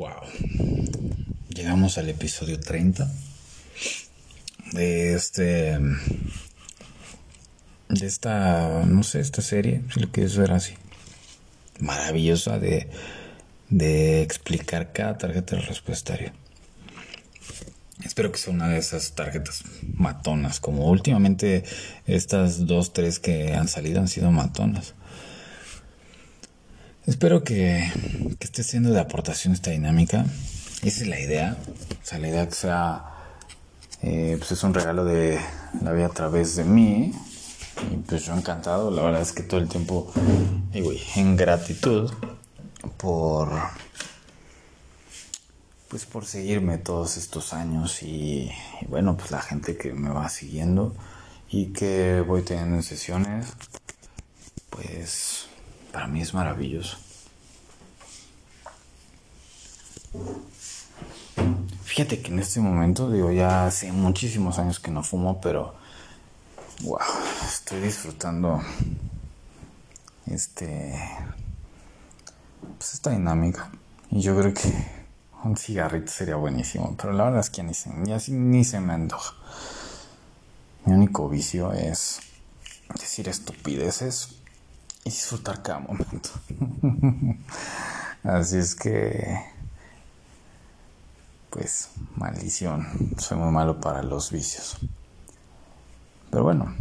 Wow. Llegamos al episodio 30 de este. de esta. no sé, esta serie, si lo quieres ver así. Maravillosa de. de explicar cada tarjeta del respuestario. Espero que sea una de esas tarjetas matonas, como últimamente estas dos, tres que han salido han sido matonas. Espero que, que esté siendo de aportación esta dinámica. Esa es la idea. O sea, la idea que sea, eh, pues es un regalo de la vida a través de mí. Y pues yo encantado. La verdad es que todo el tiempo, en gratitud por pues por seguirme todos estos años y, bueno, pues la gente que me va siguiendo y que voy teniendo en sesiones, pues para mí es maravilloso. Fíjate que en este momento, digo, ya hace muchísimos años que no fumo, pero wow, estoy disfrutando este pues esta dinámica. Y yo creo que un cigarrito sería buenísimo, pero la verdad es que ni se, ni se me antoja. Mi único vicio es decir estupideces y disfrutar cada momento. Así es que, pues, maldición. Soy muy malo para los vicios. Pero bueno,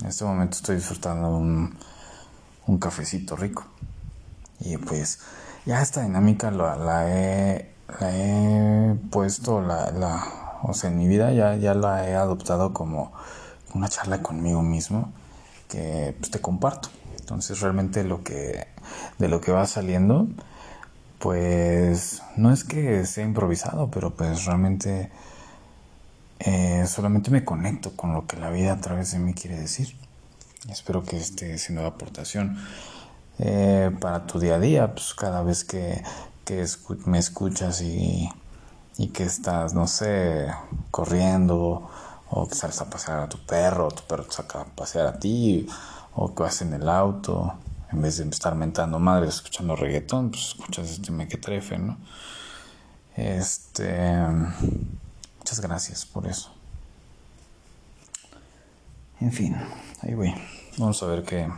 en este momento estoy disfrutando un, un cafecito rico. Y pues, ya esta dinámica la he la he puesto, la, la, o sea, en mi vida ya, ya la he adoptado como una charla conmigo mismo que pues, te comparto. Entonces realmente lo que, de lo que va saliendo, pues no es que sea improvisado, pero pues realmente eh, solamente me conecto con lo que la vida a través de mí quiere decir. Espero que esté siendo de aportación eh, para tu día a día, pues cada vez que que me escuchas y, y que estás, no sé, corriendo o que sales a pasear a tu perro, tu perro te saca a pasear a ti, o que vas en el auto, en vez de estar mentando madre escuchando reggaetón, pues escuchas este mequetrefe, ¿no? Este. Muchas gracias por eso. En fin, ahí voy. Vamos a ver qué.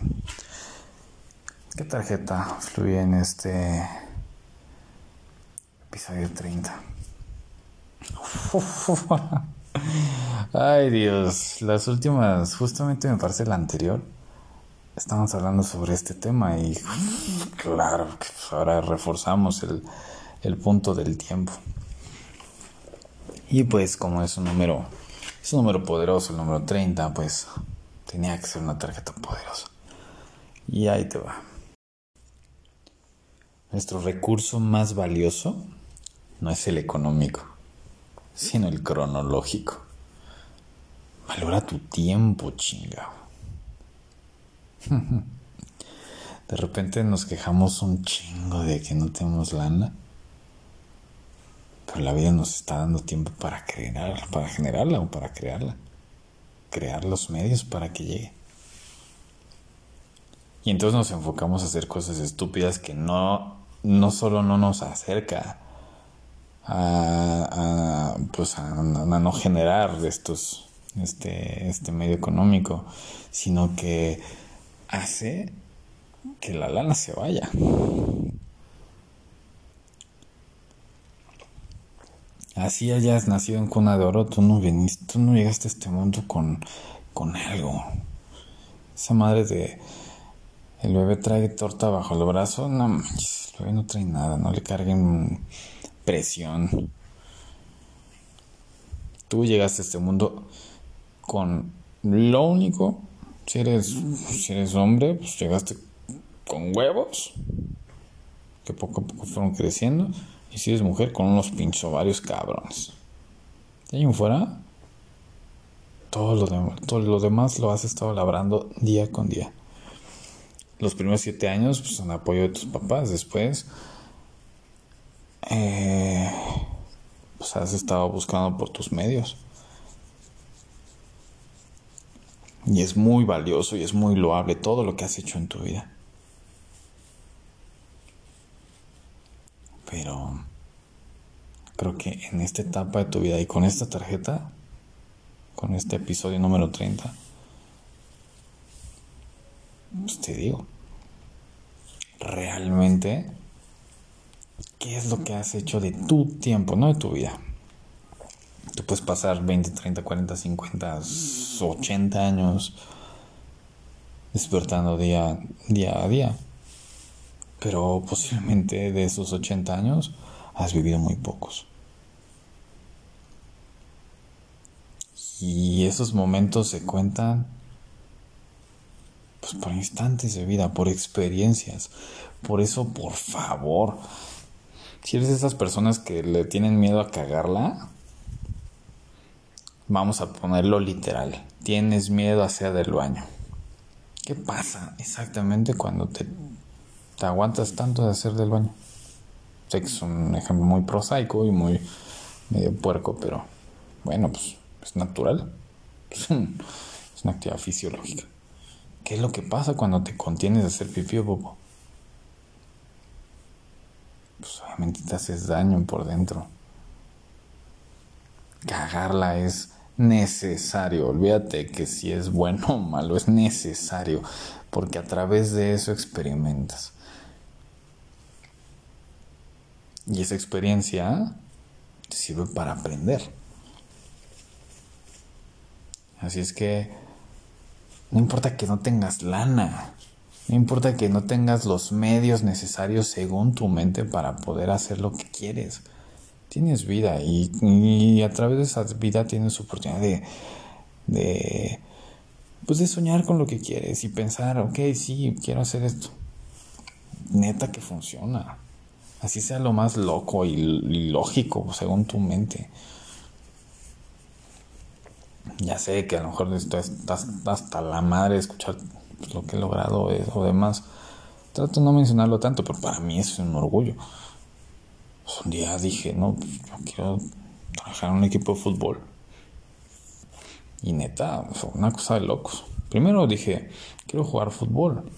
¿Qué tarjeta fluye en este Episodio 30. Ay Dios, las últimas, justamente me parece la anterior, estamos hablando sobre este tema y claro, ahora reforzamos el, el punto del tiempo. Y pues como es un número, es un número poderoso, el número 30, pues tenía que ser una tarjeta poderosa. Y ahí te va. Nuestro recurso más valioso no es el económico, sino el cronológico. Valora tu tiempo, chingado. De repente nos quejamos un chingo de que no tenemos lana. Pero la vida nos está dando tiempo para crearla, para generarla o para crearla. Crear los medios para que llegue. Y entonces nos enfocamos a hacer cosas estúpidas que no, no solo no nos acerca a, pues a, no generar estos este, este medio económico, sino que hace que la lana se vaya. Así hayas nacido en cuna de oro, tú no viniste, tú no llegaste a este mundo con, con algo. Esa madre de el bebé trae torta bajo el brazo, no manches, el bebé no trae nada, no le carguen presión. Tú llegaste a este mundo con lo único, si eres, si eres hombre, pues llegaste con huevos, que poco a poco fueron creciendo, y si eres mujer, con unos pinchos ovarios cabrones. De ahí fuera, todo lo, demás, todo lo demás lo has estado labrando día con día. Los primeros siete años, pues en apoyo de tus papás, después eh, pues has estado buscando por tus medios. Y es muy valioso y es muy loable todo lo que has hecho en tu vida. Pero creo que en esta etapa de tu vida y con esta tarjeta, con este episodio número 30, pues te digo, realmente, ¿qué es lo que has hecho de tu tiempo, no de tu vida? Tú puedes pasar 20, 30, 40, 50, 80 años despertando día, día a día. Pero posiblemente de esos 80 años has vivido muy pocos. Y esos momentos se cuentan pues por instantes de vida, por experiencias. Por eso, por favor, si eres de esas personas que le tienen miedo a cagarla, vamos a ponerlo literal. Tienes miedo a hacer del baño. ¿Qué pasa exactamente cuando te, te aguantas tanto de hacer del baño? Sé que es un ejemplo muy prosaico y muy medio puerco, pero bueno, pues es natural. Es, una actividad fisiológica. ¿Qué es lo que pasa cuando te contienes de hacer pipí o popo? Pues obviamente te haces daño por dentro. Cagarla es necesario. Olvídate que si es bueno o malo, es necesario. Porque a través de eso experimentas. Y esa experiencia te sirve para aprender. Así es que no importa que no tengas lana, no importa que no tengas los medios necesarios según tu mente para poder hacer lo que quieres. Tienes vida y, a través de esa vida tienes oportunidad de, de, pues de soñar con lo que quieres y pensar, ok, sí, quiero hacer esto. Neta que funciona. Así sea lo más loco y, lógico según tu mente. Ya sé que a lo mejor estás, hasta la madre escuchar pues, lo que he logrado o demás. Trato de no mencionarlo tanto, pero para mí es un orgullo. Un día dije, no, pues, yo quiero trabajar en un equipo de fútbol. Y neta, fue una cosa de locos. Primero dije, quiero jugar fútbol.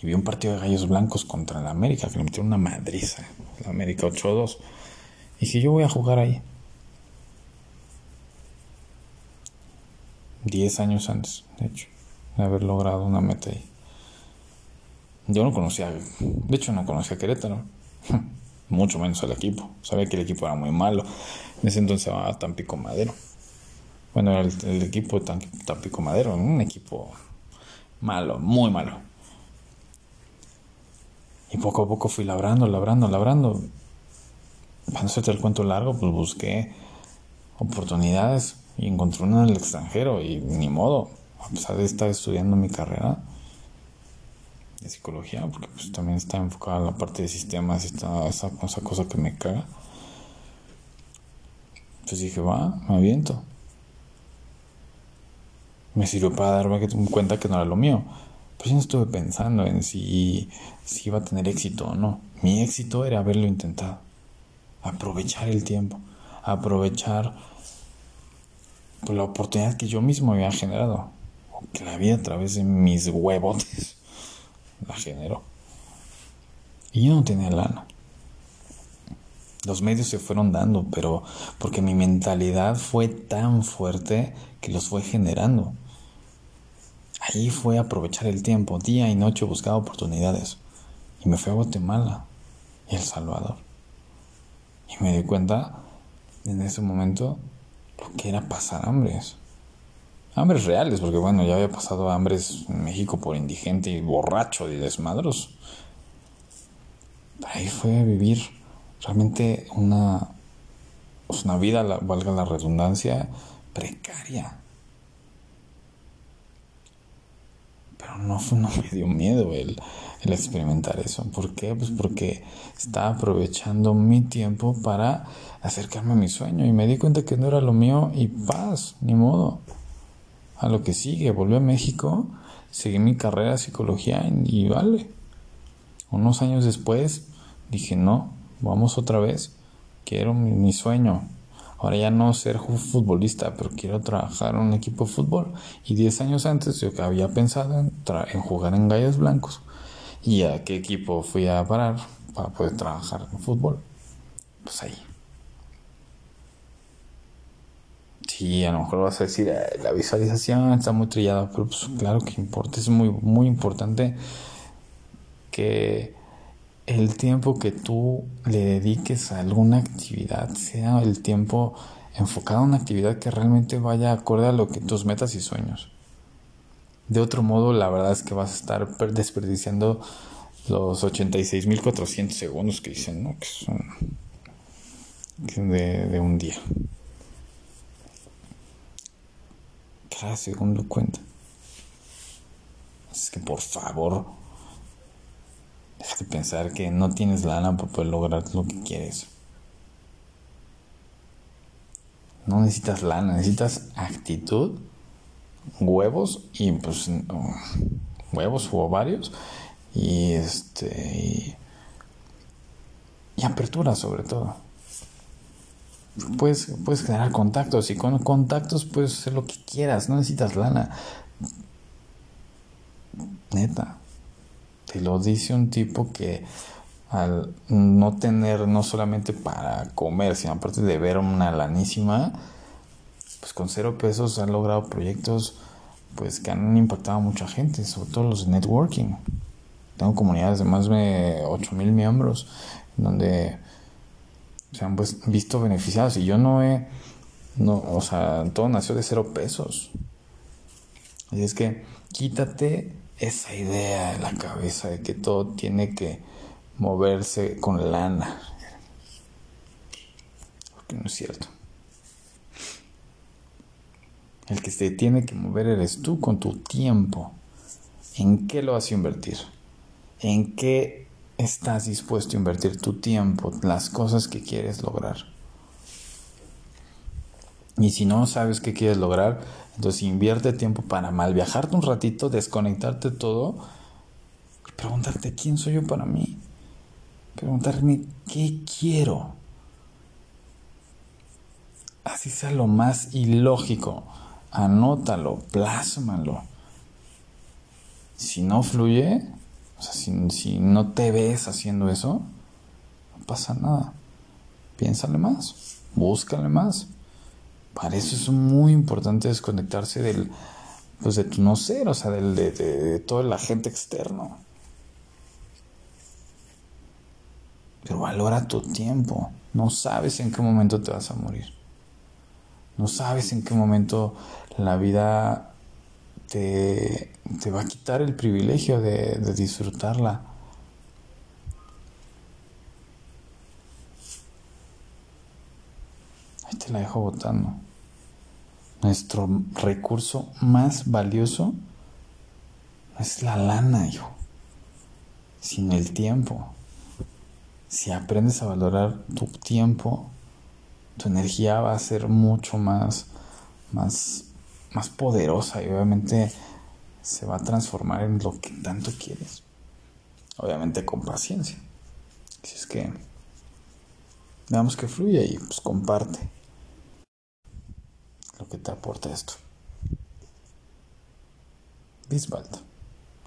Y vi un partido de gallos blancos contra el América, que le metieron una madriza. La América 8-2. Y dije, yo voy a jugar ahí. Diez años antes, de hecho, de haber logrado una meta ahí. Yo no conocía, de hecho no conocía a Querétaro, mucho menos al equipo. Sabía que el equipo era muy malo. En ese entonces se llamaba Tampico Madero. Bueno, era el, equipo de Tampico Madero, un equipo malo, muy malo. Y poco a poco fui labrando, labrando, labrando. Para no hacerte el cuento largo, pues busqué oportunidades y encontré una en el extranjero y ni modo, a pesar de estar estudiando mi carrera de psicología, porque pues también está enfocada en la parte de sistemas y esa, esa cosa que me caga. Pues dije, va, me aviento. Me sirvió para darme cuenta que no era lo mío. Pues yo no estuve pensando en si, si iba a tener éxito o no. Mi éxito era haberlo intentado. Aprovechar el tiempo. Aprovechar pues, la oportunidad que yo mismo había generado. Que la vida a través de mis huevotes la generó. Y yo no tenía lana. Los medios se fueron dando, pero porque mi mentalidad fue tan fuerte que los fue generando. Ahí fue aprovechar el tiempo, día y noche buscaba oportunidades. Y me fui a Guatemala y El Salvador. Y me di cuenta en ese momento lo que era pasar hambres. Hambres reales, porque bueno, ya había pasado hambres en México por indigente y borracho y desmadros. Ahí fue vivir realmente una, pues, una vida, valga la redundancia, precaria. Pero no, fue, no me dio miedo el, el experimentar eso. ¿Por qué? Pues porque estaba aprovechando mi tiempo para acercarme a mi sueño y me di cuenta que no era lo mío y paz, ni modo a lo que sigue. Volví a México, seguí mi carrera de psicología y vale. Unos años después dije, no, vamos otra vez. Quiero mi, sueño. Ahora ya no ser futbolista, pero quiero trabajar en un equipo de fútbol. Y 10 años antes yo había pensado en, en jugar en Gallos Blancos. ¿Y a qué equipo fui a parar para poder trabajar en fútbol? Pues ahí. Sí, a lo mejor vas a decir, la visualización está muy trillada, pero pues claro que importa, es muy, muy importante que el tiempo que tú le dediques a alguna actividad sea el tiempo enfocado a una actividad que realmente vaya acorde a lo que tus metas y sueños. De otro modo, la verdad es que vas a estar desperdiciando los 86.400 segundos que dicen, ¿no? Que son de, de un día. Cada segundo cuenta. Es que por favor, deja de pensar que no tienes lana para poder lograr lo que quieres. No necesitas lana, necesitas actitud, huevos y pues huevos o ovarios y este y, apertura sobre todo. Puedes, puedes generar contactos y con contactos puedes hacer lo que quieras, no necesitas lana. Neta, te lo dice un tipo que al no tener no solamente para comer, sino aparte de ver una lanísima, pues con cero pesos han logrado proyectos pues que han impactado a mucha gente, sobre todo los de networking. Tengo comunidades de más de 8000 miembros donde se han pues, visto beneficiados y yo no he no, o sea, todo nació de cero pesos. Así es que quítate esa idea de la cabeza de que todo tiene que moverse con lana. Porque no es cierto. El que se tiene que mover eres tú con tu tiempo. ¿En qué lo vas a invertir? ¿En qué estás dispuesto a invertir tu tiempo, las cosas que quieres lograr? Y si no sabes qué quieres lograr, entonces invierte tiempo para mal viajarte un ratito, desconectarte todo y preguntarte quién soy yo para mí. Preguntarme qué quiero. Así sea lo más ilógico. Anótalo, plásmalo. Si no fluye, o sea, si, si no te ves haciendo eso, no pasa nada. Piénsale más, búscale más. Para eso es muy importante desconectarse del, pues de tu no ser, o sea, del, de, de todo el agente externo. Pero valora tu tiempo. No sabes en qué momento te vas a morir. No sabes en qué momento la vida te, te va a quitar el privilegio de, de disfrutarla. Ahí te la dejo votando. Nuestro recurso más valioso es la lana, hijo, sino el tiempo. Si aprendes a valorar tu tiempo, tu energía va a ser mucho más, más, más poderosa y obviamente se va a transformar en lo que tanto quieres. Obviamente con paciencia. Si es que veamos que fluye y pues comparte lo que te aporta esto. Bisbald.